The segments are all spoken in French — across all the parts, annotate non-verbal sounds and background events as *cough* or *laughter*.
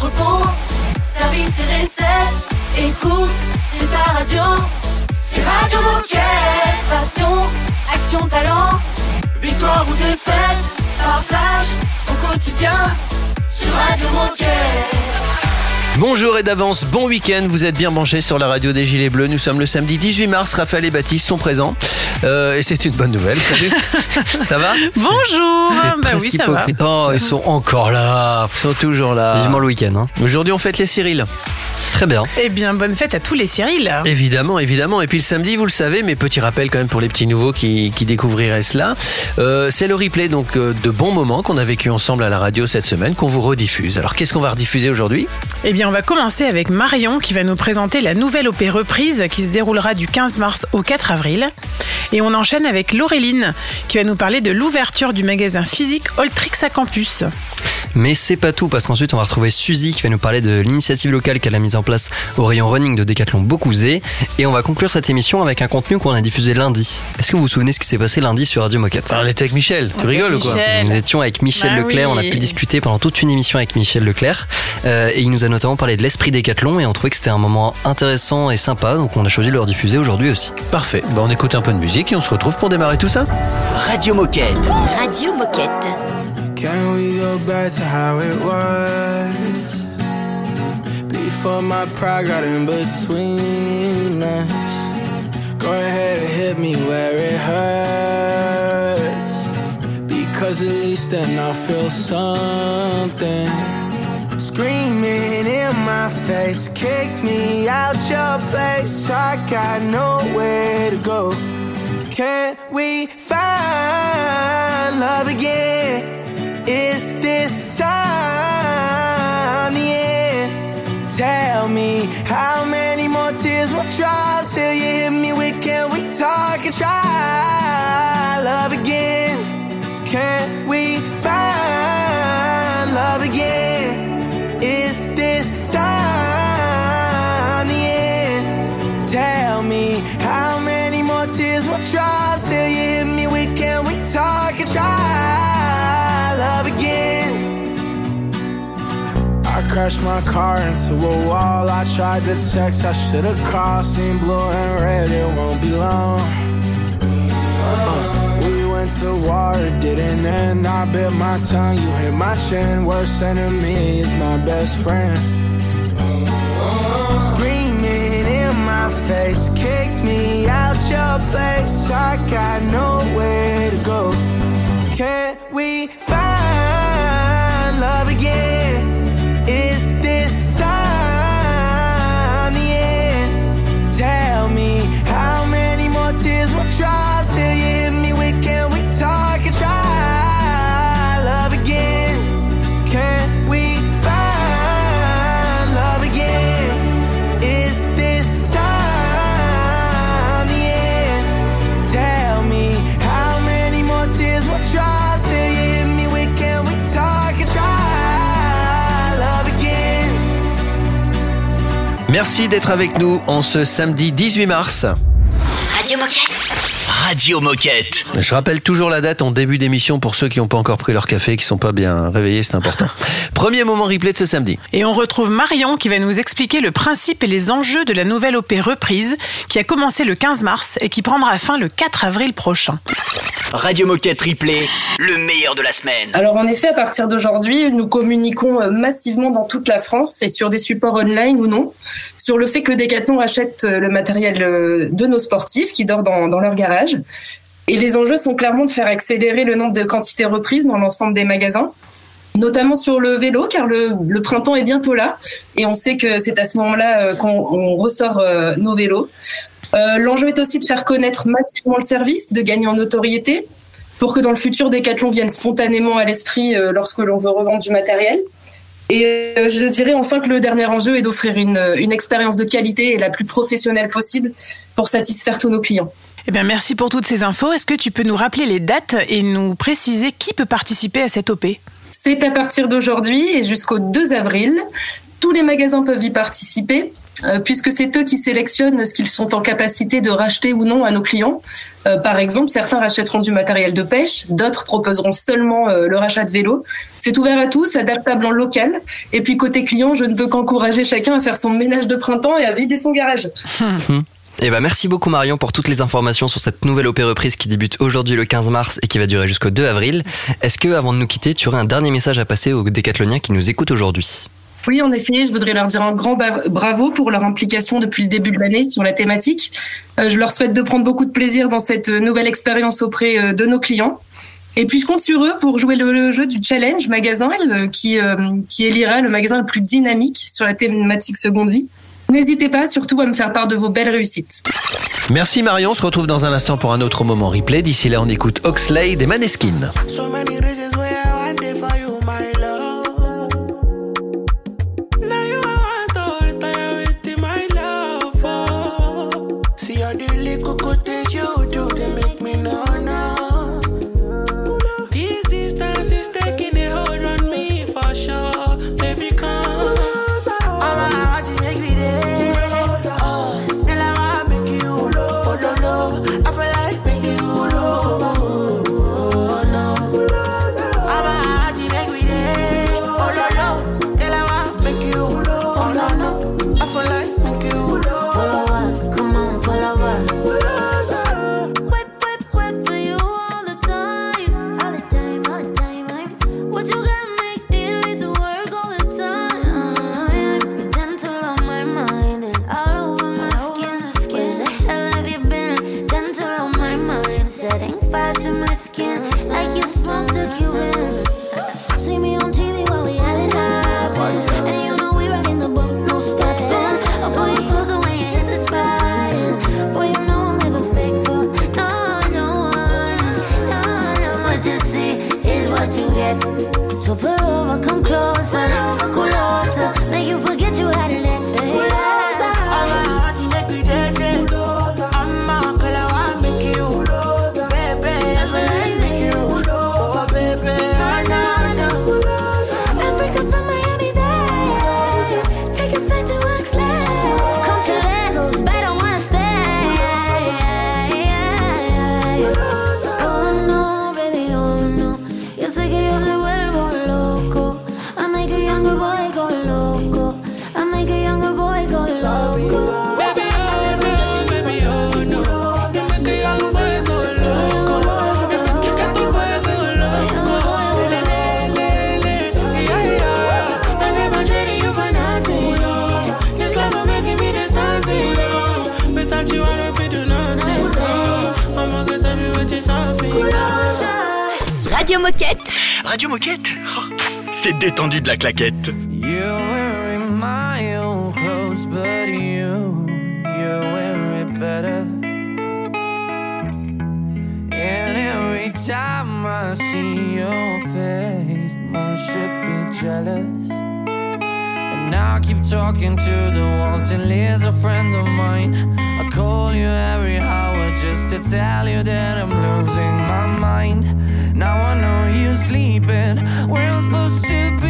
entrepôt, service et recettes. Écoute, c'est ta radio. C'est Radio Moquette. Passion, action, talent. Victoire ou défaite, partage au quotidien sur Radio Moquette. Bonjour et d'avance, bon week-end, vous êtes bien branchés sur la radio des Gilets Bleus. Nous sommes le samedi 18 mars, Raphaël et Baptiste sont présents. Euh, et c'est une bonne nouvelle, salut. *laughs* ça va Bonjour Bah oui, ça va. Oh, ils sont encore là. Ils sont toujours là. Vivement le week-end. Hein. Aujourd'hui, on fête les Cyril. Très bien. Eh bien, bonne fête à tous les Cyril. Évidemment, évidemment. Et puis le samedi, vous le savez, mais petit rappel quand même pour les petits nouveaux qui, qui découvriraient cela. Euh, c'est le replay donc euh, de bons moments qu'on a vécu ensemble à la radio cette semaine qu'on vous rediffuse. Alors qu'est-ce qu'on va rediffuser aujourd'hui? Eh bien, on va commencer avec Marion qui va nous présenter la nouvelle OP reprise qui se déroulera du 15 mars au 4 avril. Et on enchaîne avec Laureline qui va nous parler de l'ouverture du magasin physique Oltrix à Campus. Mais c'est pas tout parce qu'ensuite on va retrouver Suzy qui va nous parler de l'initiative locale qu'elle a mise en place au rayon running de Decathlon Beaucouzé et on va conclure cette émission avec un contenu qu'on a diffusé lundi. Est-ce que vous vous souvenez ce qui s'est passé lundi sur Radio Moquette On était avec Michel, tu rigoles ou quoi Michel. Nous étions avec Michel Bah Leclerc, on a pu discuter pendant toute une émission avec Michel Leclerc euh, et il nous a notamment parlé de l'esprit Décathlon et on trouvait que c'était un moment intéressant et sympa donc on a choisi de le rediffuser aujourd'hui aussi. Parfait, bah, on écoute un peu de musique et on se retrouve pour démarrer tout ça. Radio Moquette. Radio Moquette. Can we go back to how it was? Before my pride got in between us. Go ahead and hit me where it hurts. Because at least then I'll feel something. Screaming in my face, kicked me out your place. I got nowhere to go. Can we find love again? Is this time the end? Tell me how many more tears will drop till you hit me with can we talk and try love again? Can try love again? I crashed my car into a wall. I tried to text, I should've called. Seen blue and red, it won't be long. Uh, we went to war, it didn't end. I bit my tongue, you hit my chin. Worst enemy is my best friend. Screaming in my face, kicked me out your place. I got nowhere to go. Find love again? Is this time the end? Tell me how many more tears will drop till you Merci d'être avec nous en ce samedi 18 mars. Radio Moquette. Radio Moquette. Je rappelle toujours la date en début d'émission pour ceux qui n'ont pas encore pris leur café et qui sont pas bien réveillés, c'est important. *laughs* Premier moment replay de ce samedi. Et on retrouve Marion qui va nous expliquer le principe et les enjeux de la nouvelle OP reprise qui a commencé le 15 mars et qui prendra fin le 4 avril prochain. Radio Moquette Replay, le meilleur de la semaine. Alors en effet, à partir d'aujourd'hui, nous communiquons euh, massivement dans toute la France et sur des supports online ou non sur le fait que Decathlon achète euh, le matériel euh, de nos sportifs qui dorment dans, leur garage. Et les enjeux sont clairement de faire accélérer le nombre de quantités reprises dans l'ensemble des magasins, notamment sur le vélo, car le, printemps est bientôt là et on sait que c'est à ce moment-là euh, qu'on on ressort nos vélos. L'enjeu est aussi de faire connaître massivement le service, de gagner en notoriété, pour que dans le futur, Decathlon vienne spontanément à l'esprit lorsque l'on veut revendre du matériel. Et euh, je dirais enfin que le dernier enjeu est d'offrir une, une expérience de qualité et la plus professionnelle possible pour satisfaire tous nos clients. Eh bien, merci pour toutes ces infos. Est-ce que tu peux nous rappeler les dates et nous préciser qui peut participer à cette OP C'est à partir d'aujourd'hui et jusqu'au 2 avril. Tous les magasins peuvent y participer. Puisque c'est eux qui sélectionnent ce qu'ils sont en capacité de racheter ou non à nos clients. par exemple, certains rachèteront du matériel de pêche, d'autres proposeront seulement le rachat de vélos. C'est ouvert à tous, adaptable en local. Et puis côté client, je ne peux qu'encourager chacun à faire son ménage de printemps et à vider son garage. Eh ben, merci beaucoup Marion pour toutes les informations sur cette nouvelle opé reprise qui débute aujourd'hui le 15 mars et qui va durer jusqu'au 2 avril. Est-ce que avant de nous quitter, tu aurais un dernier message à passer aux décathloniens qui nous écoutent aujourd'hui? Oui, en effet, je voudrais leur dire un grand bravo pour leur implication depuis le début de l'année sur la thématique. Euh, je leur souhaite de prendre beaucoup de plaisir dans cette nouvelle expérience auprès euh, de nos clients. Et puis je compte sur eux pour jouer le, jeu du challenge magasin euh, qui, qui élira le magasin le plus dynamique sur la thématique seconde vie. N'hésitez pas surtout à me faire part de vos belles réussites. Merci Marion, on se retrouve dans un instant pour un autre moment replay. D'ici là, on écoute Oxley des Maneskin. Moquette. Radio Moquette oh, C'est détendu de la claquette. You're wearing my old clothes, but you, you're wearing it better. And every time I see your face, more should be jealous. And now I keep talking to the wall till he's a friend of mine. I call you every hour just to tell you that I'm losing my mind. Now I know you're sleeping where I'm supposed to be.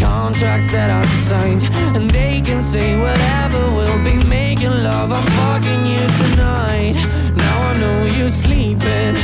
Contracts that I signed. And they can say whatever We'll be making love. I'm fucking you tonight. Now I know you're sleeping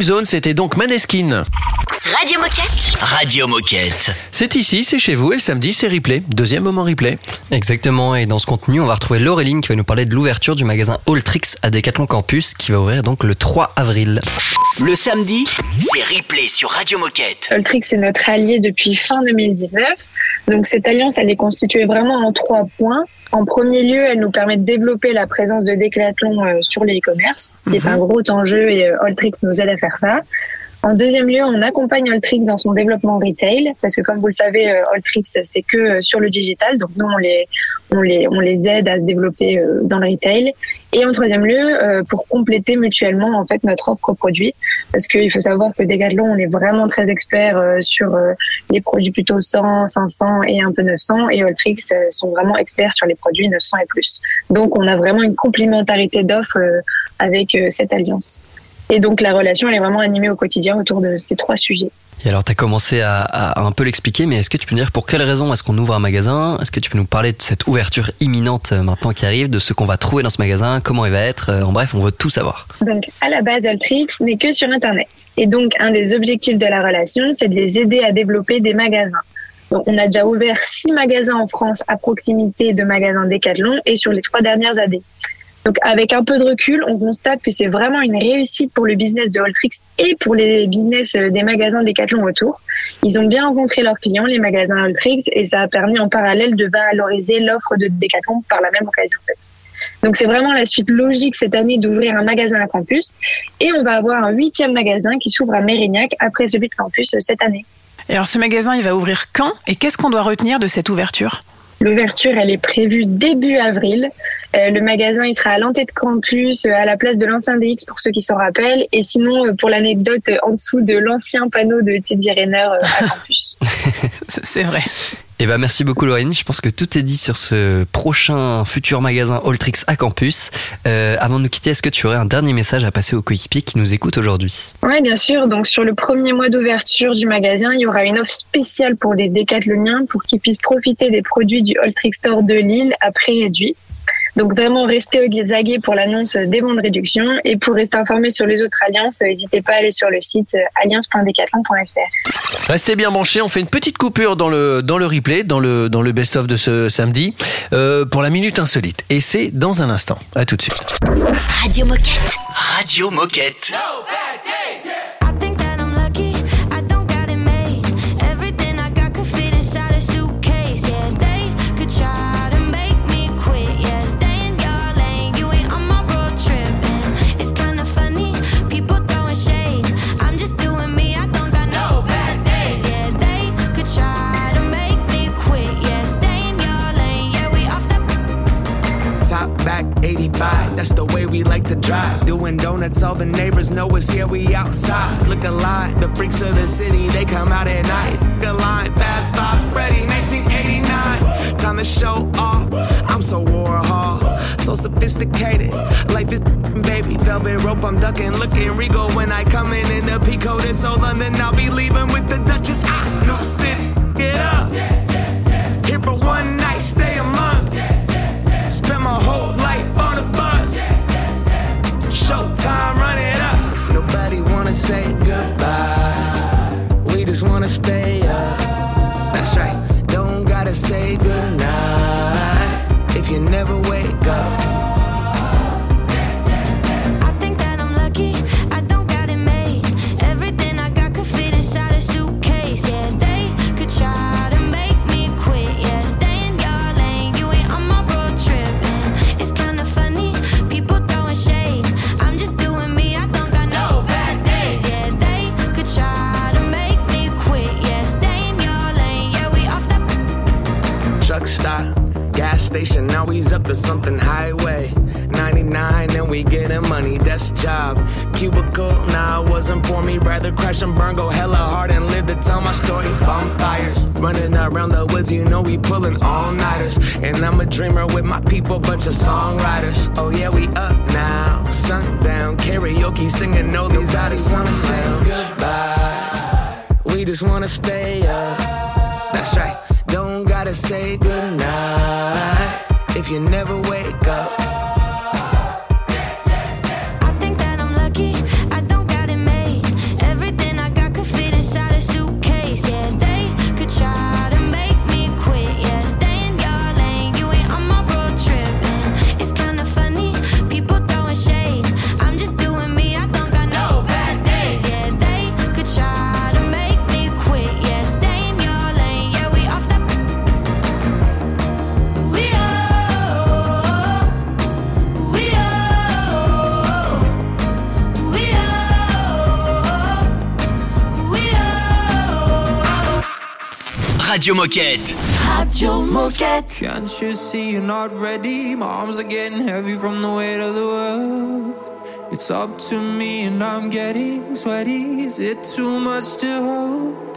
Time Zone, c'était donc Maneskin. Radio Moquette. Radio Moquette. C'est ici, c'est chez vous, et le samedi, c'est replay. Deuxième moment replay. Exactement, et dans ce contenu, on va retrouver Laureline qui va nous parler de l'ouverture du magasin Alltrix à Decathlon Campus qui va ouvrir donc le 3 avril. Le samedi, c'est replay sur Radio Moquette. Alltrix est notre allié depuis fin 2019. Donc cette alliance, elle est constituée vraiment en trois points. En premier lieu, elle nous permet de développer la présence de Decathlon euh, sur les e-commerce, ce qui est un gros enjeu et euh, Alltrix nous aide à faire ça. En deuxième lieu, on accompagne Alltrix dans son développement retail, parce que comme vous le savez, euh, Alltrix, c'est que euh, sur le digital, donc nous, on les, on les, on les aide à se développer euh, dans le retail. Et en troisième lieu, pour compléter mutuellement en fait notre offre produit, parce qu'il faut savoir que Decathlon, on est vraiment très expert sur les produits plutôt 100, 500 et un peu 900, et Alltrix sont vraiment experts sur les produits 900 et plus. Donc, on a vraiment une complémentarité d'offres avec cette alliance. Et donc, la relation, elle est vraiment animée au quotidien autour de ces trois sujets. Et alors, tu as commencé à, à un peu l'expliquer, mais est-ce que tu peux nous dire pour quelles raisons est-ce qu'on ouvre un magasin? Est-ce que tu peux nous parler de cette ouverture imminente euh, maintenant qui arrive, de ce qu'on va trouver dans ce magasin, comment il va être? Euh, En bref, on veut tout savoir. Donc, à la base, Alltrix n'est que sur Internet. Et donc, un des objectifs de la relation, c'est de les aider à développer des magasins. Donc, on a déjà ouvert six magasins en France à proximité de magasins Decathlon et sur les trois dernières années. Donc, avec un peu de recul, on constate que c'est vraiment une réussite pour le business de Alltrix et pour les business euh, des magasins Decathlon autour. Ils ont bien rencontré leurs clients, les magasins Alltrix, et ça a permis en parallèle de valoriser l'offre de Decathlon par la même occasion. Donc c'est vraiment la suite logique cette année d'ouvrir un magasin à campus et on va avoir un huitième magasin qui s'ouvre à Mérignac après celui de campus euh, cette année. Et alors ce magasin, il va ouvrir quand? Et qu'est-ce qu'on doit retenir de cette ouverture? L'ouverture, elle est prévue début avril. Euh, le magasin, il sera à l'entrée de campus, euh, à la place de l'ancien DX pour ceux qui s'en rappellent. Et sinon, euh, pour l'anecdote, en dessous de l'ancien panneau de Teddy Rayner euh, à *laughs* campus. C'est vrai. Et bah merci beaucoup Laurine, je pense que tout est dit sur ce prochain futur magasin Alltrix à campus. Euh, avant de nous quitter, est-ce que tu aurais un dernier message à passer aux coéquipiers qui nous écoutent aujourd'hui? Oui, bien sûr. Donc, sur le premier mois d'ouverture du magasin, il y aura une offre spéciale pour les décathloniens pour qu'ils puissent profiter des produits du Alltrix Store de Lille à prix réduit. Donc, vraiment, restez au aguets pour l'annonce des bons de réduction. Et pour rester informé sur les autres alliances, n'hésitez pas à aller sur le site euh, alliance.decathlon.fr. Restez bien branchés, on fait une petite coupure dans le, dans le replay, dans le, dans le best-of de ce samedi, euh, pour la minute insolite. Et c'est dans un instant. À tout de suite. Radio Moquette. Radio Moquette. I that's the way we like to drive. Doing donuts, all the neighbors know us here, we outside. Look alive, the freaks of the city, they come out at night. Look alive, bad vibe, ready, 1989. Time to show off. I'm so Warhol, so sophisticated. Life is baby, velvet rope, I'm ducking, looking regal when I come in in the Pico. This old London, I'll be leaving with the Duchess. New city, get up. Here for one wanna say goodbye. We just wanna stay up. That's right. Don't gotta say goodnight if you never wake up. And burn, go hella hard and live to tell my story. Bonfires, running around the woods, you know we pulling all nighters. And I'm a dreamer with my people, bunch of songwriters. Oh yeah, we up now. Sundown, karaoke, singing all these artists wanna say goodbye. We just wanna stay up. That's right. Don't gotta say goodnight if you never wake up. Radio Moquette. Radio Moquette. Can't you see you're not ready? My arms are getting heavy from the weight of the world. It's up to me and I'm getting sweaty. Is it too much to hold?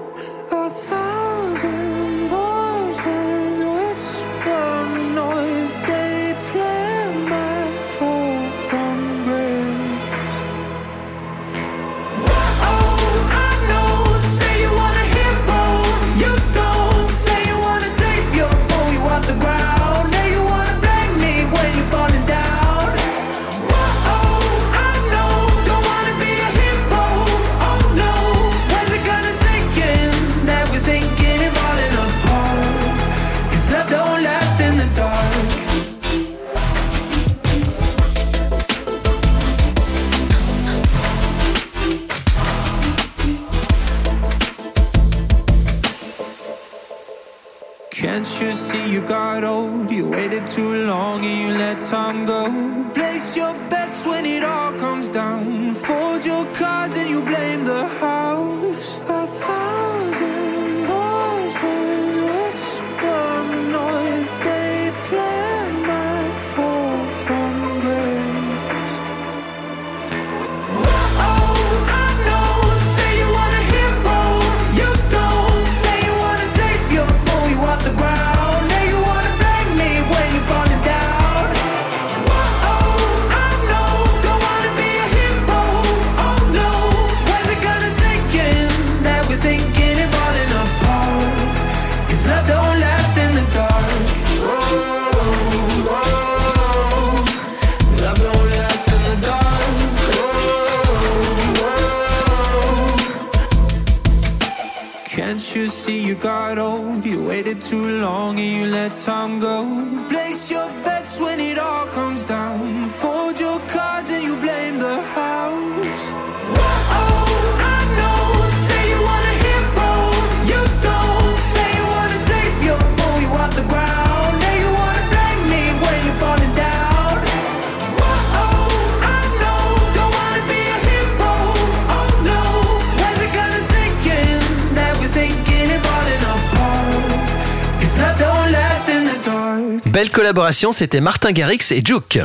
Belle collaboration, c'était Martin Garrix et Juke.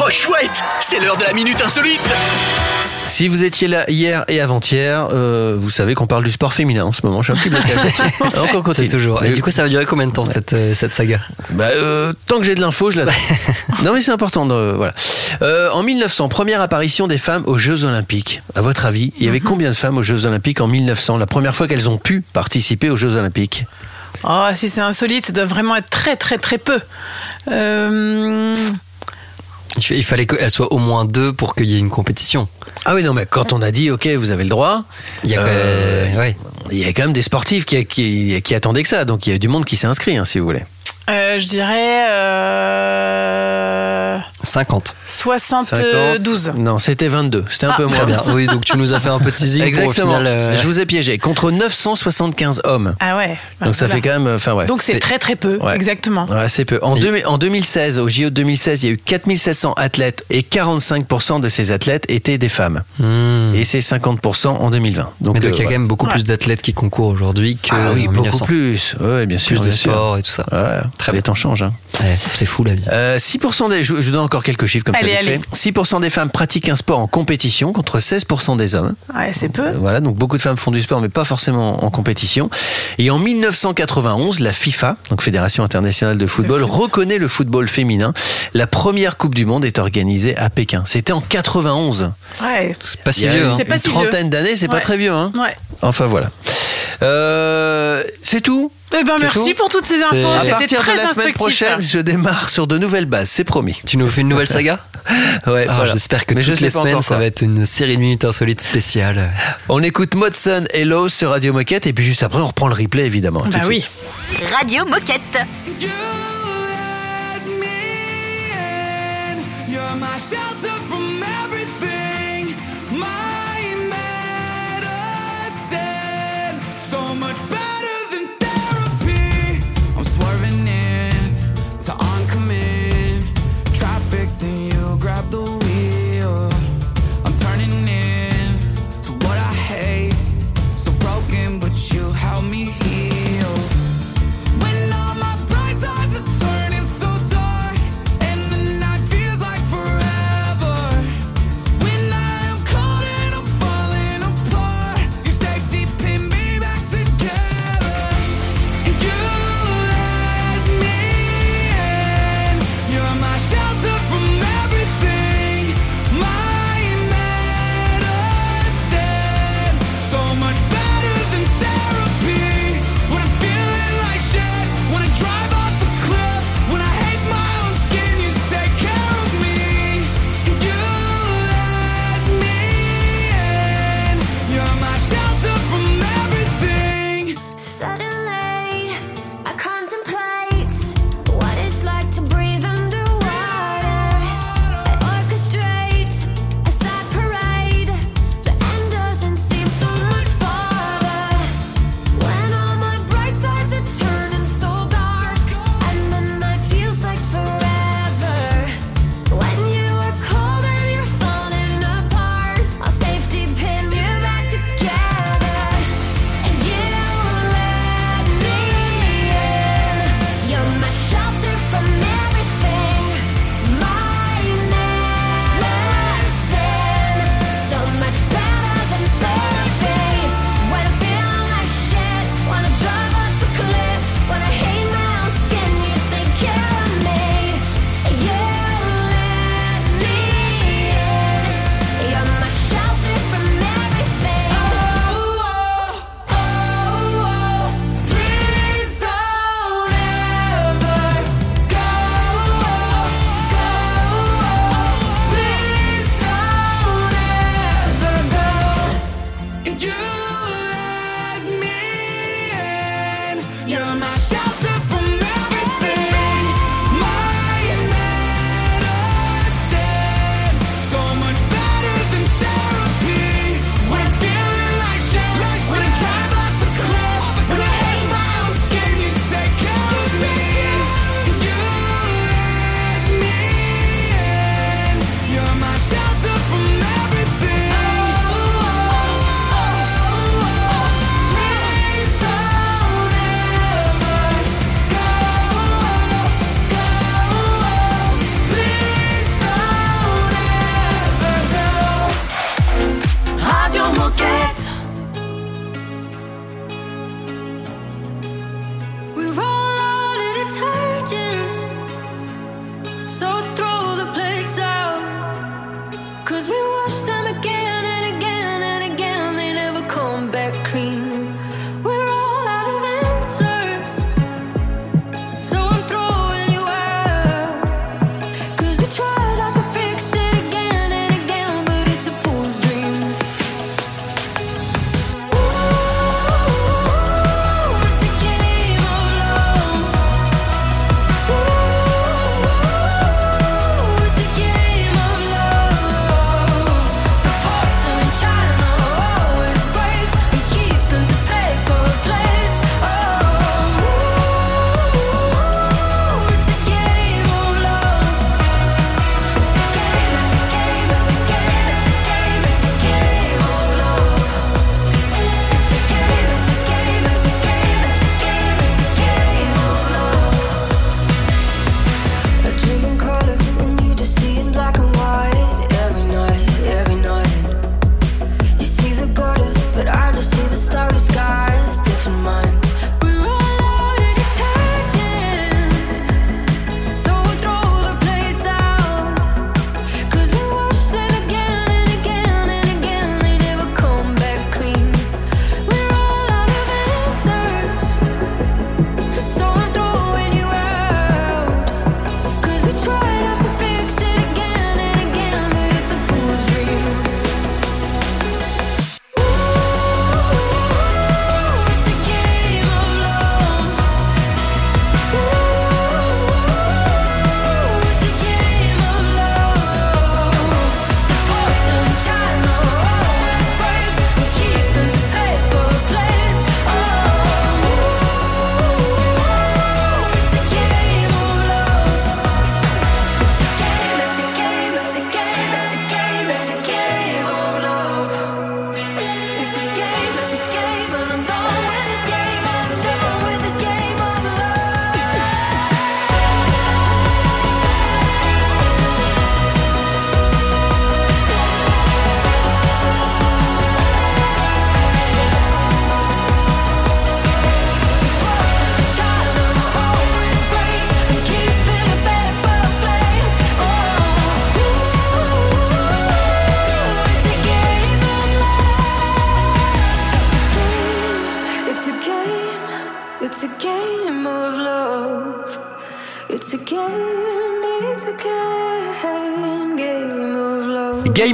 Oh chouette, c'est l'heure de la minute insolite. Si vous étiez là hier et avant-hier, euh, vous savez qu'on parle du sport féminin en ce moment. Je suis un petit là-dessus. *laughs* Alors, on continue. C'est toujours. Et du coup, ça va durer combien de temps cette, euh, cette saga? Bah, euh, tant que j'ai de l'info, je l'attends. *laughs* non, mais c'est important. De, voilà. En 1900, première apparition des femmes aux Jeux Olympiques. À votre avis, il y avait combien de femmes aux Jeux Olympiques en 1900 La première fois qu'elles ont pu participer aux Jeux Olympiques? Oh, si c'est insolite, ça doit vraiment être très, très, très peu. Euh, il, fa- il fallait qu'elle soit au moins deux pour qu'il y ait une compétition. Ah oui, non, mais quand on a dit, OK, vous avez le droit, Il y a, Euh, euh, ouais. il y a quand même des sportifs qui, qui, qui attendaient que ça. Donc il y a du monde qui s'est inscrit, hein, si vous voulez. Euh, je dirais euh, 50. 72. 50. Non, c'était 22. C'était un Ah. peu moins Très bien. Oui, donc tu nous as fait un petit teasing pour au Exactement. final. euh, Je vous ai piégé. Contre 975 hommes. Ah ouais. Donc ça Voilà. fait quand même. Enfin, ouais. Donc c'est très très peu, Ouais. exactement. Ouais, c'est peu. En, deux- en 2016, au JO de 2016, il y a eu 4700 athlètes et 45% de ces athlètes étaient des femmes. hmm. Et c'est 50% en 2020. Donc, Mais donc euh, il y a quand même beaucoup Ouais. plus d'athlètes qui concourent aujourd'hui que Ah oui, en beaucoup 1900. plus. Ouais, bien sûr. Plus de sport et tout ça. Très les bien. temps changent. hein. Ouais, c'est fou la vie. Euh, 6% des, je, je donne encore quelques chiffres comme Allez, ça. vite allez. fait. 6% des femmes pratiquent un sport en compétition contre 16% des hommes. Ouais, c'est peu. Euh, Voilà, donc beaucoup de femmes font du sport, mais pas forcément en compétition. Et en 1991, la FIFA, donc Fédération internationale de football, foot. reconnaît le football féminin. La première Coupe du Monde est organisée à Pékin. C'était en 91. Ouais. C'est pas si vieux. une, hein. C'est pas une si vieux. trentaine d'années, c'est pas très vieux. Hein Ouais. enfin voilà. Euh, c'est tout. Eh ben merci tout pour toutes ces infos. C'est- À C'était partir de très la semaine prochaine, je démarre sur de nouvelles bases, c'est promis. Tu nous fais une nouvelle saga *laughs* Ouais, Ah, voilà. J'espère que Mais toutes les semaines, ça va être une série de minutes insolites spéciales. On écoute Modson et Lowe's sur Radio Moquette et puis juste après on reprend le replay évidemment. Bah de oui. suite. Radio Moquette. You let me in. You're my shelter from again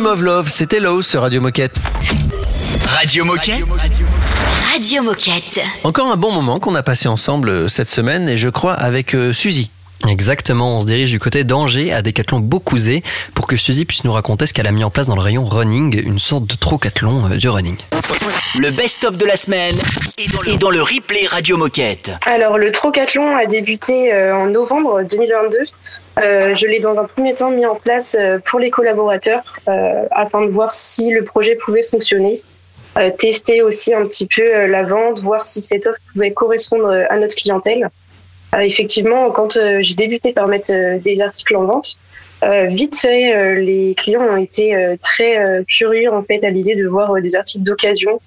of Love, c'était Lowe's sur Radio Moquette. Radio Moquette. Radio Moquette. Encore un bon moment qu'on a passé ensemble euh, cette semaine et je crois avec euh, Suzy. Exactement, on se dirige du côté d'Angers à Décathlon Beaucouzé pour que Suzy puisse nous raconter ce qu'elle a mis en place dans le rayon running, une sorte de trocathlon euh, du running. Le best-of de la semaine est dans, le, est dans le replay Radio Moquette. Alors, le Trocathlon a débuté euh, en novembre 2022. Euh, je l'ai dans un premier temps mis en place euh, pour les collaborateurs euh, afin de voir si le projet pouvait fonctionner. Tester aussi un petit peu la vente, voir si cette offre pouvait correspondre à notre clientèle. Effectivement, quand j'ai débuté par mettre des articles en vente, vite fait, les clients ont été très curieux en fait à l'idée de voir des articles d'occasion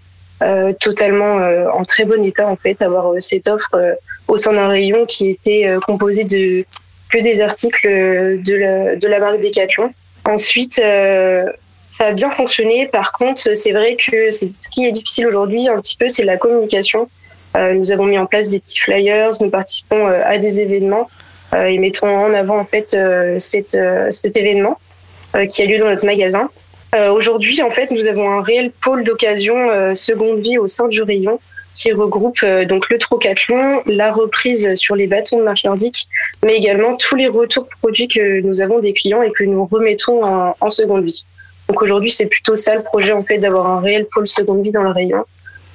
totalement en très bon état en fait, avoir cette offre au sein d'un rayon qui était composé de que des articles de la, de la marque Decathlon. Ensuite, euh, ça a bien fonctionné. Par contre, c'est vrai que ce qui est difficile aujourd'hui un petit peu, c'est la communication. Euh, nous avons mis en place des petits flyers, nous participons euh, à des événements et mettons en avant en fait cet événement qui a lieu dans notre magasin. Aujourd'hui, en fait, nous avons un réel pôle d'occasion seconde vie au sein du rayon qui regroupe euh, donc le trocathlon, la reprise sur les bâtons de marche nordique, mais également tous les retours produits que nous avons des clients et que nous remettons en, en seconde vie. Donc aujourd'hui, c'est plutôt ça le projet en fait d'avoir un réel pôle seconde vie dans le rayon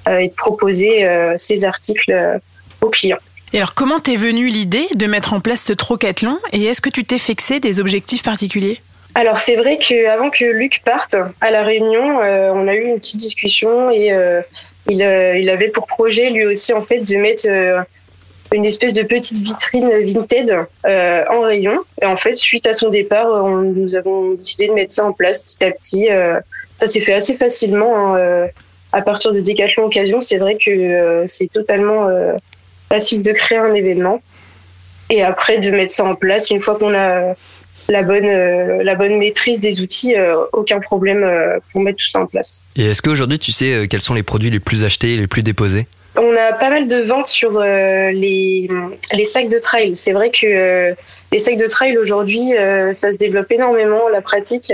euh, et de proposer euh, ces articles euh, aux clients. Et alors, comment t'es venue l'idée de mettre en place ce trocathlon et est-ce que tu t'es fixé des objectifs particuliers? Alors c'est vrai qu'avant que Luc parte à la réunion, euh, on a eu une petite discussion et euh, il, euh, il avait pour projet lui aussi en fait de mettre euh, une espèce de petite vitrine Vinted euh, en rayon. Et en fait, suite à son départ, nous avons décidé de mettre ça en place petit à petit. Ça s'est fait assez facilement. hein, à partir de Décathlon Occasion, c'est vrai que c'est totalement facile de créer un événement. Et après, de mettre ça en place, une fois qu'on a la bonne, euh, la bonne maîtrise des outils, euh, aucun problème euh, pour mettre tout ça en place. Et est-ce qu'aujourd'hui tu sais quels sont les produits les plus achetés et les plus déposés? On a pas mal de ventes sur euh, les, les sacs de trail. C'est vrai que euh, les sacs de trail aujourd'hui, euh, ça se développe énormément, la pratique.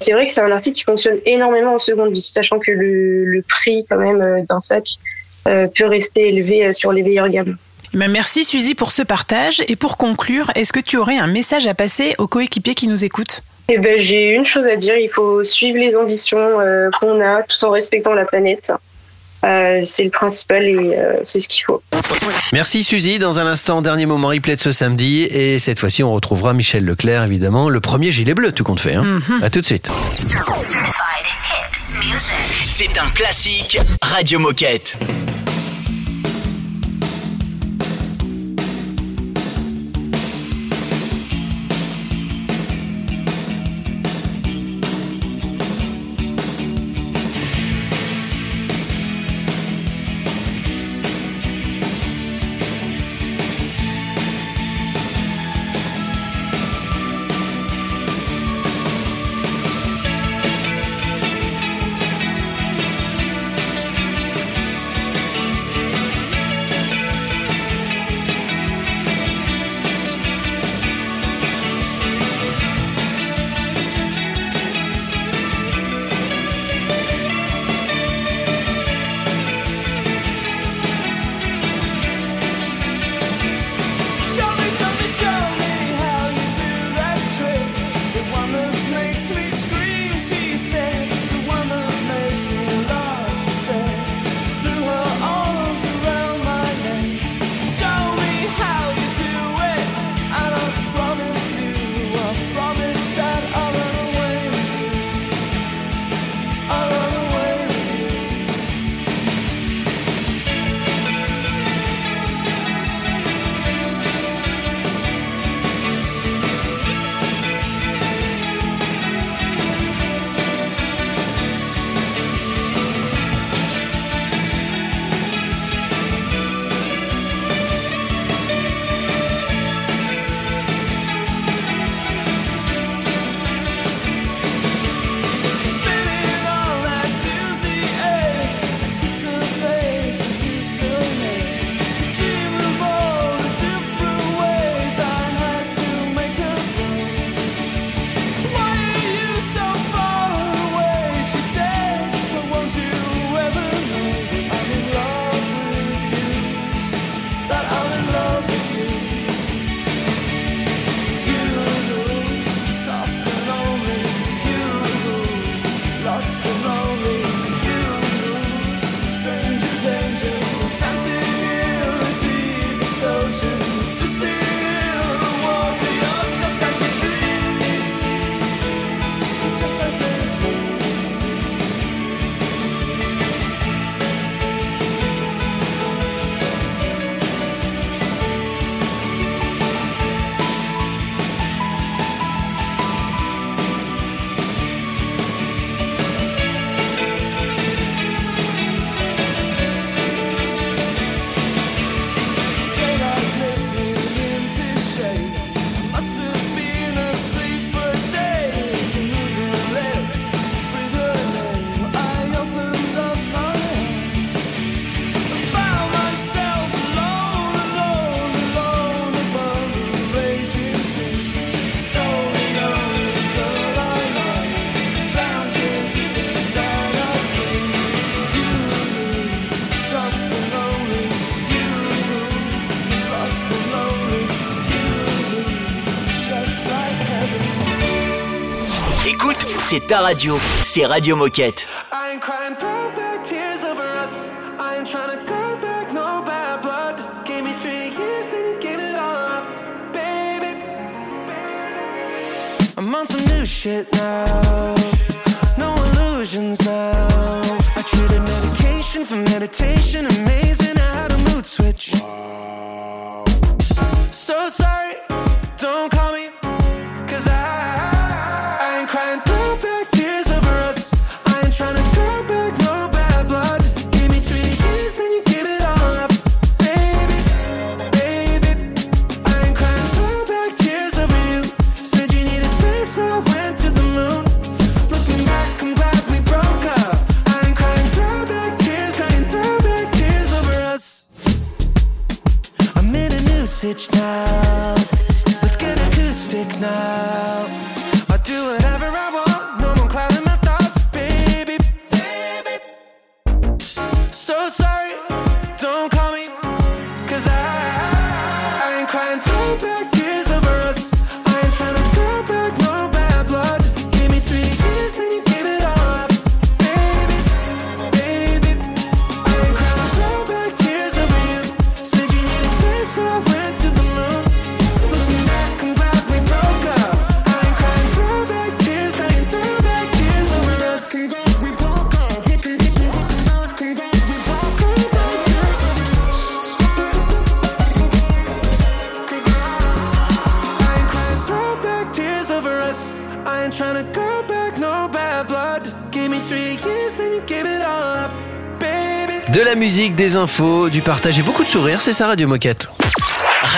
C'est vrai que c'est un article qui fonctionne énormément en seconde vie, sachant que le, le prix quand même d'un sac peut rester élevé sur les meilleures gammes. Merci Suzy pour ce partage. Et pour conclure, est-ce que tu aurais un message à passer aux coéquipiers qui nous écoutent? Eh ben, j'ai une chose à dire, il faut suivre les ambitions euh, qu'on a tout en respectant la planète. Euh, c'est le principal et euh, c'est ce qu'il faut. Merci Suzy. Dans un instant, dernier moment replay de ce samedi. Et cette fois-ci, on retrouvera Michel Leclerc, évidemment. Le premier gilet bleu, tout compte fait. Hein. À tout de suite. C'est un classique Radio Moquette. Ta radio. C'est Radio Moquette. I ain't crying throwback tears over us. I ain't trying to go back, no bad blood. Gave me three years, then you gave it all up, baby. I'm on some new shit now. No illusions now. I traded medication for meditation. Amazing, I had a mood switch. So sorry, du partage et beaucoup de sourires, c'est ça Radio Moquette.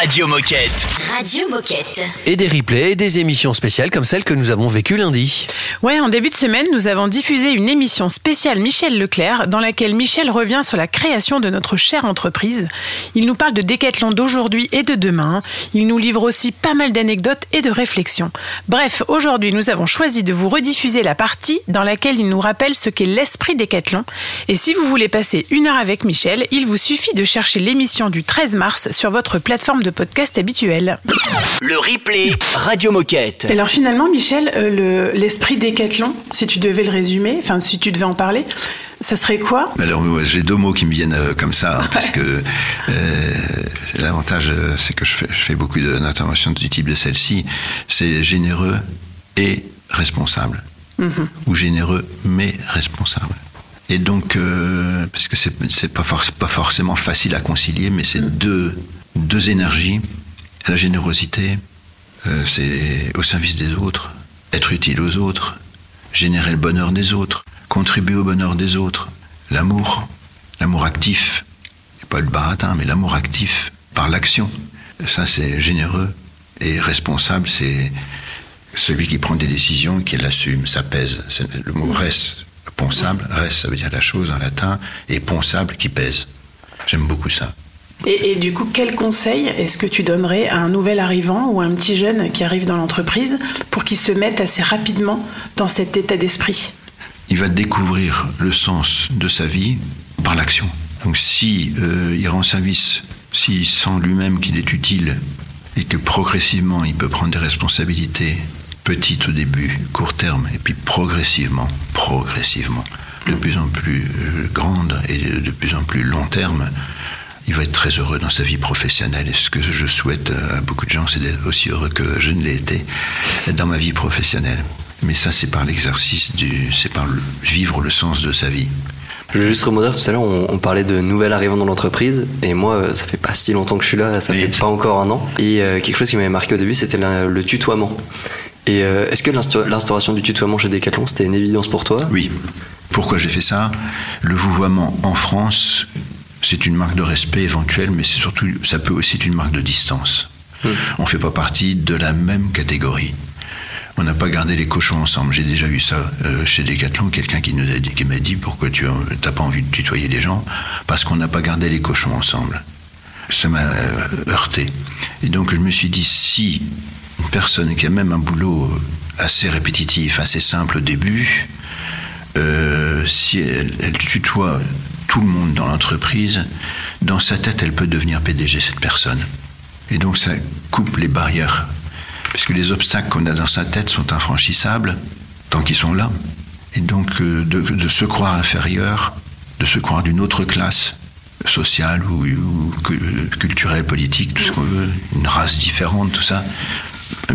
Radio Moquette. Radio Moquette. Et des replays et des émissions spéciales comme celle que nous avons vécues lundi. Ouais, en début de semaine, nous avons diffusé une émission spéciale Michel Leclerc dans laquelle Michel revient sur la création de notre chère entreprise. Il nous parle de Décathlon d'aujourd'hui et de demain. Il nous livre aussi pas mal d'anecdotes et de réflexions. Bref, aujourd'hui, nous avons choisi de vous rediffuser la partie dans laquelle il nous rappelle ce qu'est l'esprit Décathlon. Et si vous voulez passer une heure avec Michel, il vous suffit de chercher l'émission du 13 mars sur votre plateforme de podcast habituelle. Le replay Radio Moquette. Alors finalement, Michel, euh, le- l'esprit Décathlon, si tu devais le résumer, enfin si tu devais en parler, ça serait quoi? Alors ouais, j'ai deux mots qui me viennent euh, comme ça hein, parce que euh, l'avantage c'est que je fais, je fais beaucoup de- d'interventions du type de celle-ci. C'est généreux et responsable ou généreux mais responsable. Et donc euh, parce que c'est pas, pas forcément facile à concilier, mais c'est deux deux énergies. La générosité, euh, c'est au service des autres, être utile aux autres, générer le bonheur des autres, contribuer au bonheur des autres. L'amour, l'amour actif, et pas le baratin, mais l'amour actif par l'action. Ça, c'est généreux. Et responsable, c'est celui qui prend des décisions et qui l'assume, ça pèse. C'est le mot res, ponsable, res, ça veut dire la chose en latin, et ponsable qui pèse. J'aime beaucoup ça. Et, et du coup, quel conseil est-ce que tu donnerais à un nouvel arrivant ou à un petit jeune qui arrive dans l'entreprise pour qu'il se mette assez rapidement dans cet état d'esprit? Il va découvrir le sens de sa vie par l'action. Donc si euh, il rend service, s'il sent lui-même qu'il est utile et que progressivement il peut prendre des responsabilités petites au début, court terme, et puis progressivement, progressivement, de plus en plus euh, grandes et de plus en plus long terme, il va être très heureux dans sa vie professionnelle. Et ce que je souhaite à beaucoup de gens, c'est d'être aussi heureux que je ne l'ai été dans ma vie professionnelle. Mais ça, c'est par l'exercice du, c'est par le- vivre le sens de sa vie. Je veux juste rebondir, tout à l'heure, on, on parlait de nouvel arrivant dans l'entreprise, et moi, euh, ça fait pas si longtemps que je suis là, ça fait pas encore un an. Et euh, quelque chose qui m'avait marqué au début, c'était le tutoiement. Et euh, est-ce que l'insta- l'instauration du tutoiement chez Decathlon, c'était une évidence pour toi? Oui. Pourquoi j'ai fait ça? Le vouvoiement en France, c'est une marque de respect éventuelle, mais c'est surtout, ça peut aussi être une marque de distance. On ne fait pas partie de la même catégorie. On n'a pas gardé les cochons ensemble. J'ai déjà eu ça euh, chez Decathlon, quelqu'un qui nous a dit, qui m'a dit pourquoi tu n'as pas envie de tutoyer les gens? Parce qu'on n'a pas gardé les cochons ensemble. Ça m'a euh, heurté. Et donc je me suis dit, si une personne qui a même un boulot assez répétitif, assez simple au début, euh, si elle, elle tutoie tout le monde dans l'entreprise, dans sa tête, elle peut devenir PDG, cette personne. Et donc ça coupe les barrières. Parce que les obstacles qu'on a dans sa tête sont infranchissables, tant qu'ils sont là. Et donc euh, de, se croire inférieur, de se croire d'une autre classe sociale ou, ou cu- culturelle, politique, tout ce qu'on veut, une race différente, tout ça,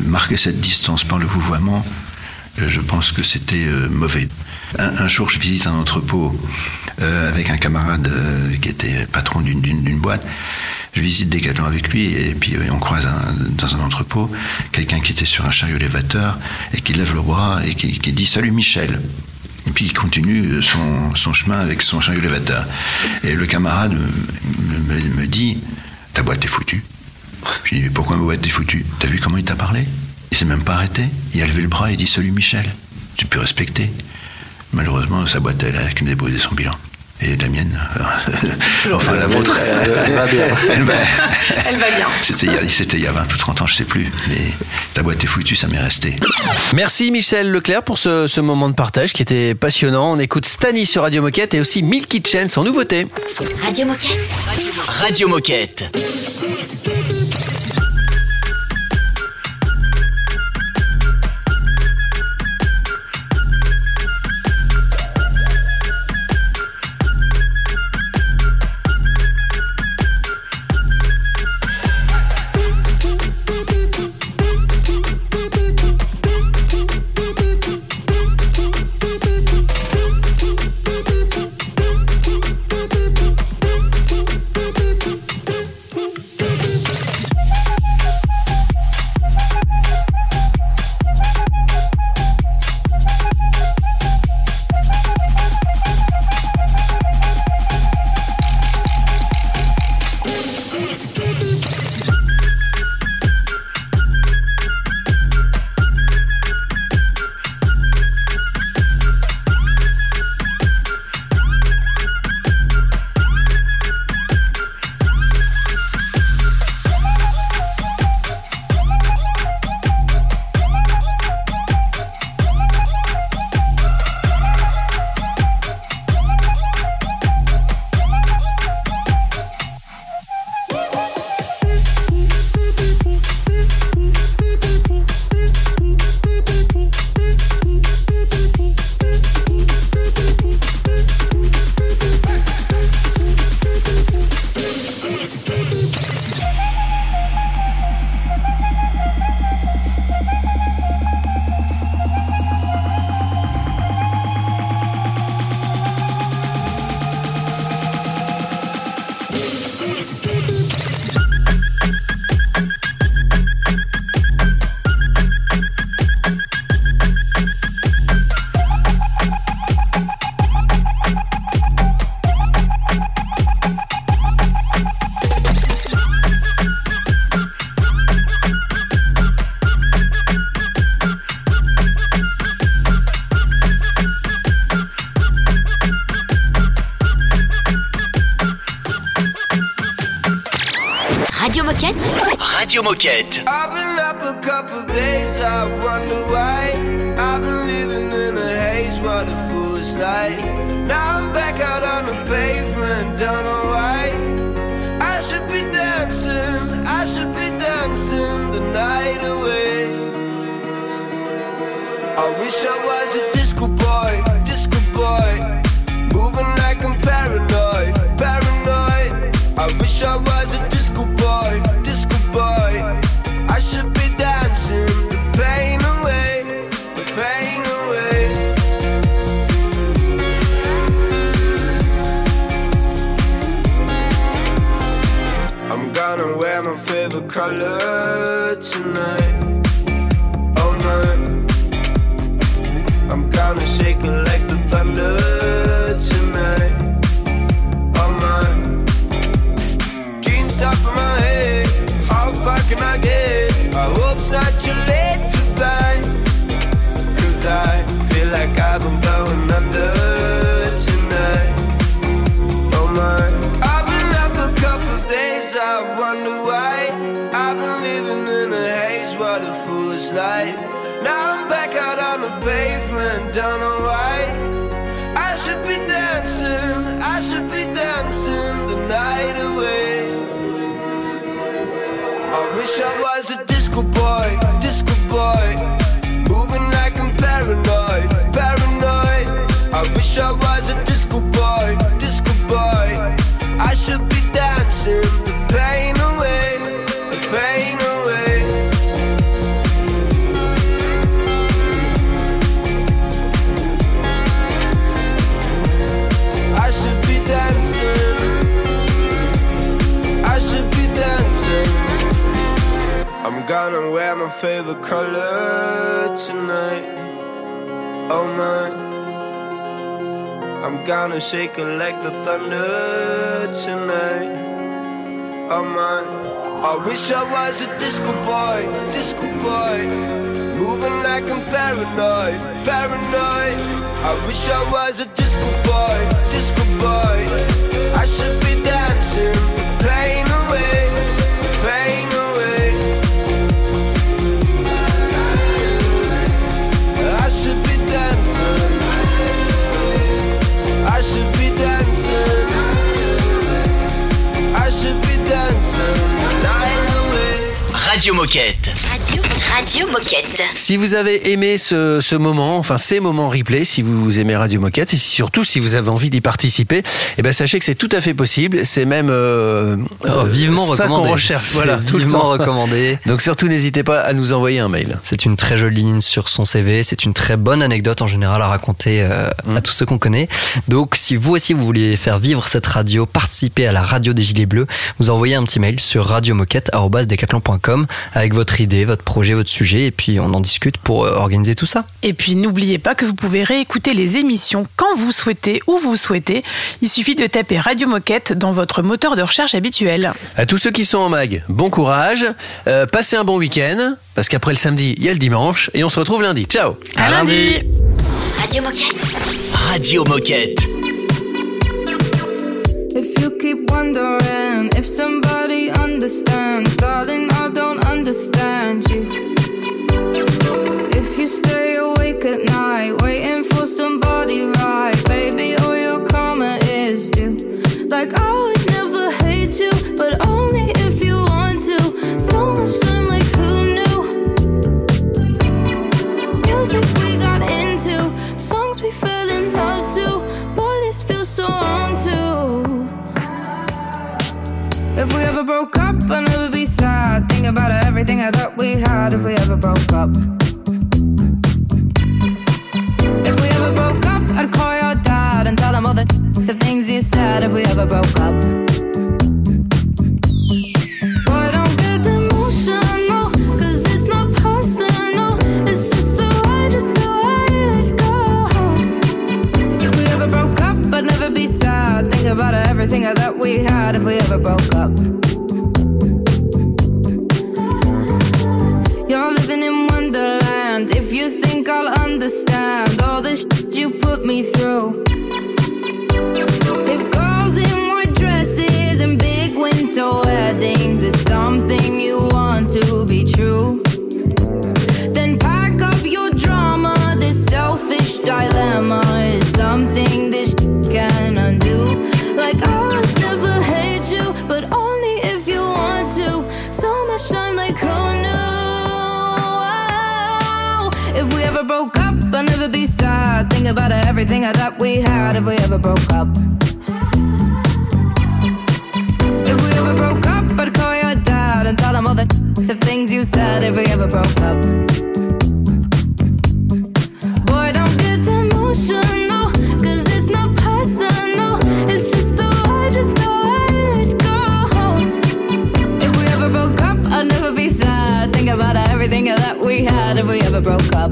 marquer cette distance par le vouvoiement, euh, je pense que c'était euh, mauvais. Un, jour, je visite un entrepôt euh, avec un camarade euh, qui était patron d'une- boîte. Je visite Decathlon avec lui et puis euh, on croise dans un entrepôt quelqu'un qui était sur un chariot élévateur et qui lève le bras et qui, dit Salut Michel. Et puis il continue son, chemin avec son chariot élévateur. Et le camarade me dit Ta boîte est foutue. Je lui dis Pourquoi ma boîte est foutue T'as vu comment il t'a parlé? Il s'est même pas arrêté. Il a levé le bras et dit Salut Michel. Tu peux respecter. Malheureusement, sa boîte, elle a qu'à me débrouiller son bilan. Et la mienne, *laughs* enfin la vôtre, Elle va bien. *laughs* Elle va, Elle va bien. C'était il, y a- c'était il y a 20 ou 30 ans, je sais plus. Mais ta boîte est foutue, ça m'est resté. Merci Michel Leclerc pour ce, ce moment de partage qui était passionnant. On écoute Stani sur Radio Moquette et aussi Milky Kitchen sans nouveauté. Radio Moquette. Radio Moquette. Radio parleur I was a disco boy, disco boy. I should be dancing the pain away, the pain away. I should be dancing. I should be dancing. I'm gonna wear my favorite color tonight. Oh my. I'm gonna shake it like the thunder tonight. Oh my. I wish I was a disco boy, disco boy. Moving like I'm paranoid, paranoid. I wish I was a disco boy, disco boy. I should be Radio Moquette. Radio, Moquette. Si vous avez aimé ce, ce moment, enfin ces moments replay, si vous aimez Radio Moquette et surtout si vous avez envie d'y participer, eh ben sachez que c'est tout à fait possible. C'est même euh, Oh, vivement ça qu'on recommandé. recherche. C'est Voilà, tout le vivement temps. recommandé. *laughs* Donc surtout n'hésitez pas à nous envoyer un mail. C'est une très jolie ligne sur son CV. C'est une très bonne anecdote en général à raconter euh, Mm. à tous ceux qu'on connaît. Donc, si vous aussi vous voulez faire vivre cette radio, participer à la radio des Gilets Bleus, vous envoyez un petit mail sur radiomoquette@decathlon.com avec votre idée, votre projet, votre sujet, et puis on en discute pour euh, organiser tout ça. Et puis n'oubliez pas que vous pouvez réécouter les émissions quand vous souhaitez, où vous souhaitez. Il suffit de taper Radio Moquette dans votre moteur de recherche habituel. À tous ceux qui sont en mag, bon courage, euh, passez un bon week-end, parce qu'après le samedi, il y a le dimanche, et on se retrouve lundi. Ciao À lundi. Radio Moquette. Radio Moquette. If you keep wondering if somebody understands, darling, I don't understand you. Stay awake at night, waiting for somebody right, baby, all your karma is due. Like I would never hate you, but only if you want to. So much time, like who knew? Music we got into, songs we fell in love to. Boy, this feels so wrong too. If we ever broke up, I'd never be sad. Think about everything I thought we had if we ever broke up. Ever broke up, I'd call your dad and tell him all the things you said if we ever broke up. Boy, don't get emotional, 'cause it's not personal. It's just the way, the way it goes. If we ever broke up, I'd never be sad. Think about everything thought we had if we ever broke up. You're living in Wonderland. If you think I'll understand all the shit you put me through. About everything I thought we had if we ever broke up. If we ever broke up, I'd call your dad and tell him all the things you said if we ever broke up. Boy, don't get emotional, 'cause it's not personal. It's just the way, just the way it goes. If we ever broke up, I'd never be sad. Think about everything that we had if we ever broke up.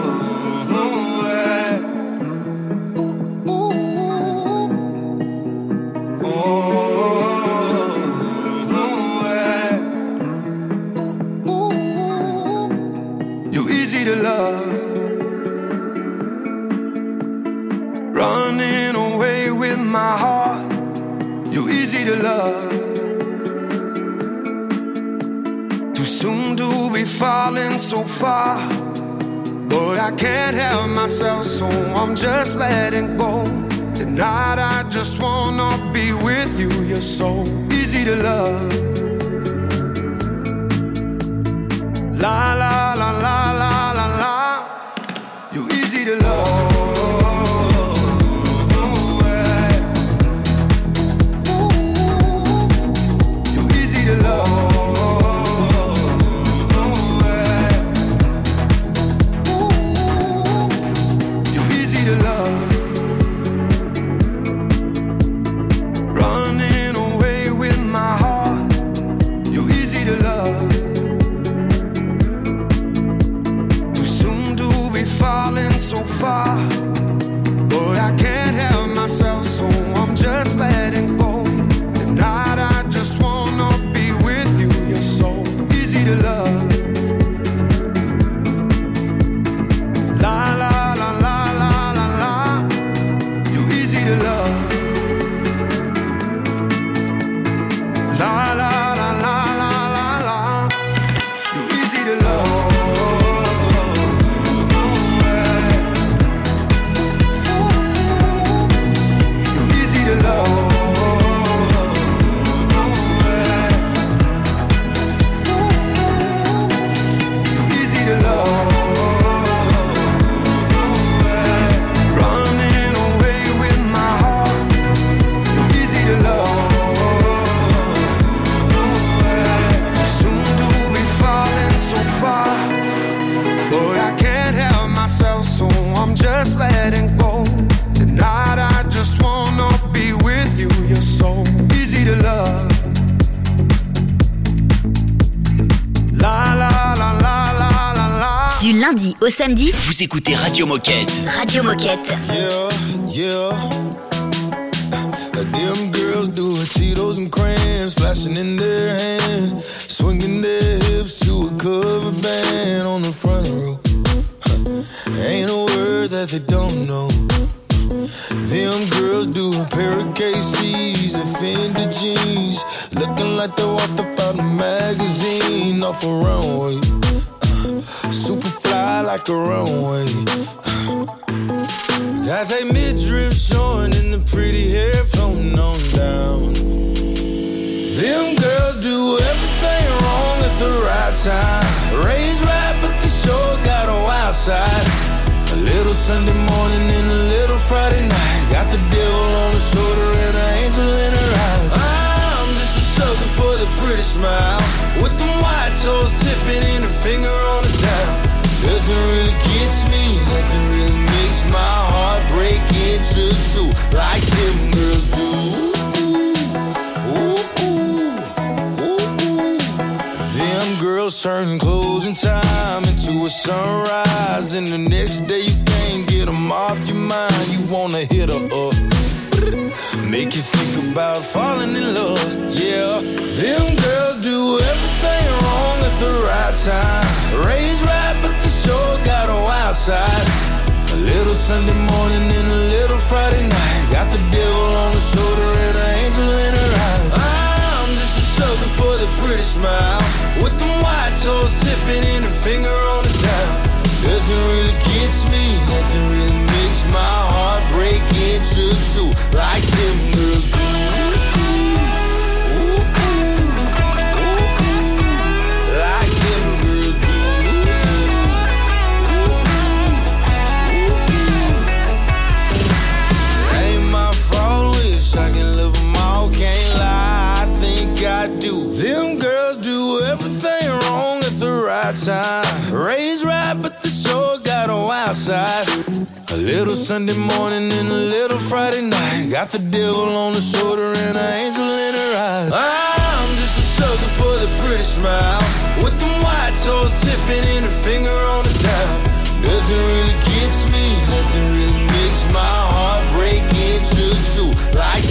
far, but I can't help myself, so I'm just letting go. Tonight I just wanna be with you. You're so easy to love. La la la la. Au samedi, Vous écoutez Radio Moquette. Radio Moquette. Yeah, yeah. Them girls do it, Cheetos and crayons flashing in their hands, swinging their hips to a cover band on the front row. Huh. Ain't a word that they don't know. Them girls do a pair of KCs and Fendi jeans, looking like they walked up out a magazine off a runway. Uh, super fly like a runway. Got they midriff showing and the pretty hair floating on down. Them girls do everything wrong at the right time. Raised right, but they sure got a wild side. A little Sunday morning and a little Friday night. Got the devil on the shoulder and an angel in her eye. I'm just a sucker for the pretty smile. With them white toes tipping and a finger on the dial. Nothing really gets me, nothing really makes my heart break into two like them girls do. Ooh, ooh, ooh. Them girls turn closing time into a sunrise, and the next day you can't get them off your mind. You wanna hit her up. Make you think about falling in love, yeah. Them girls do everything wrong at the right time. Raised right, but they sure got a wild side. A little Sunday morning and a little Friday night. Got the devil on the shoulder and an angel in her eye. I'm just a sucker for the pretty smile. With them white toes tipping and a finger on the dial. Nothing really gets me, nothing really makes my heart break into two like them girls. Ooh, ooh, ooh, like them girls. Ain't my fault, wish I all, can't lie, I think I do. Them girls do everything wrong at the right time. Raised right, but they sure got a wild side. Little Sunday morning and a little Friday night. Got the devil on the shoulder and an angel in her eyes. I'm just a sucker for the pretty smile. With them white toes tipping and a finger on the dial. Nothing really gets me, nothing really makes my heart break into two like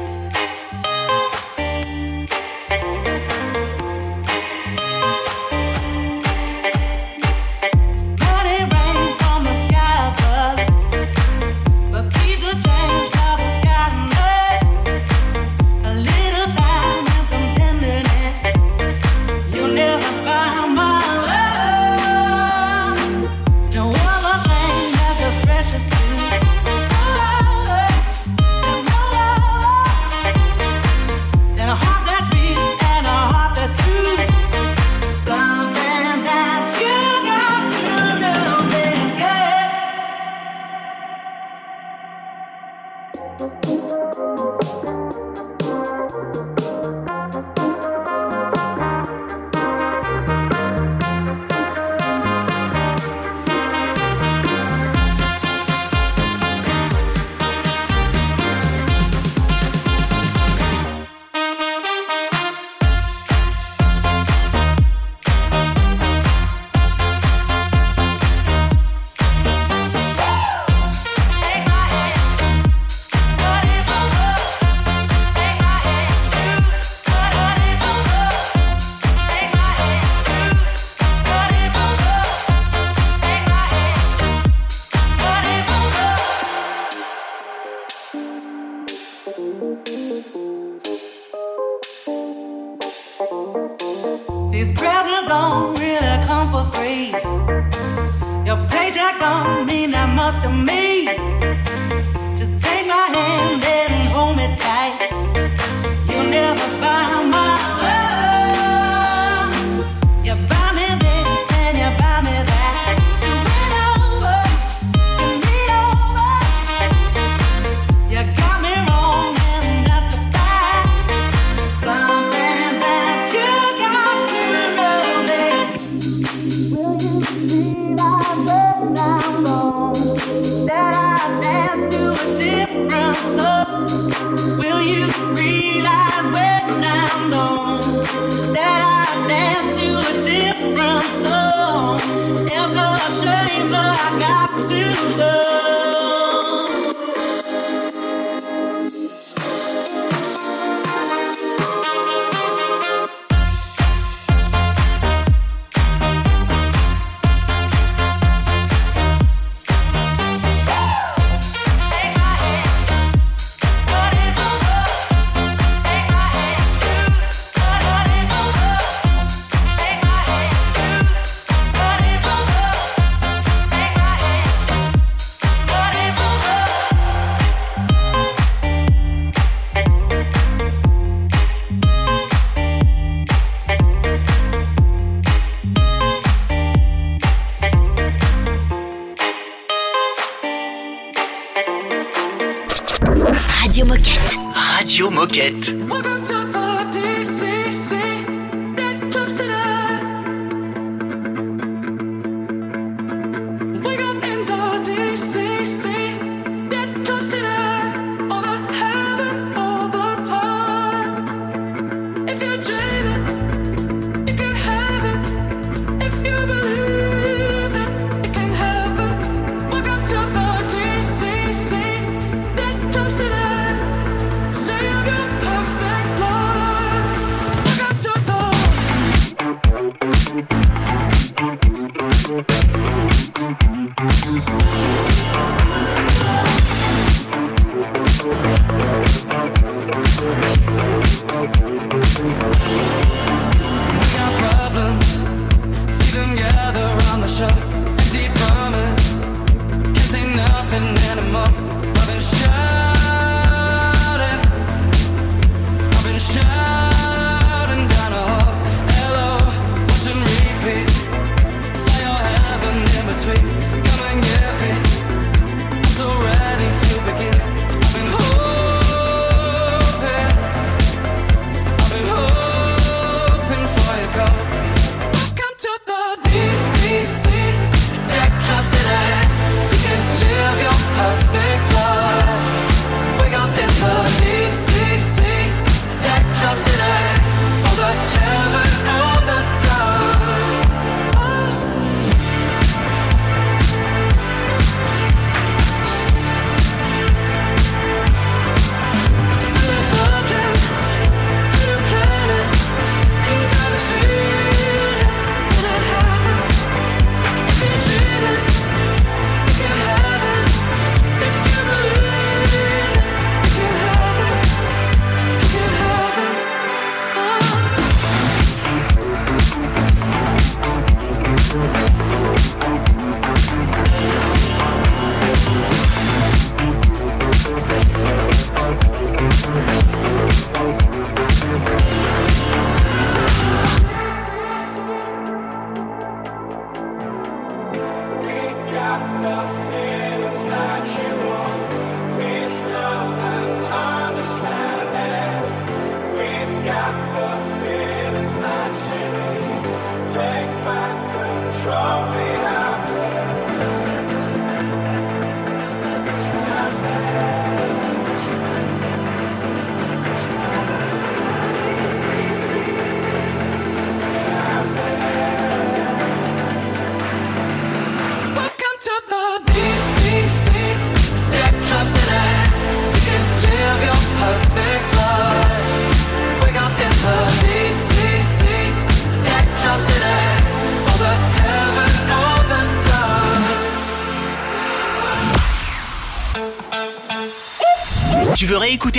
Radio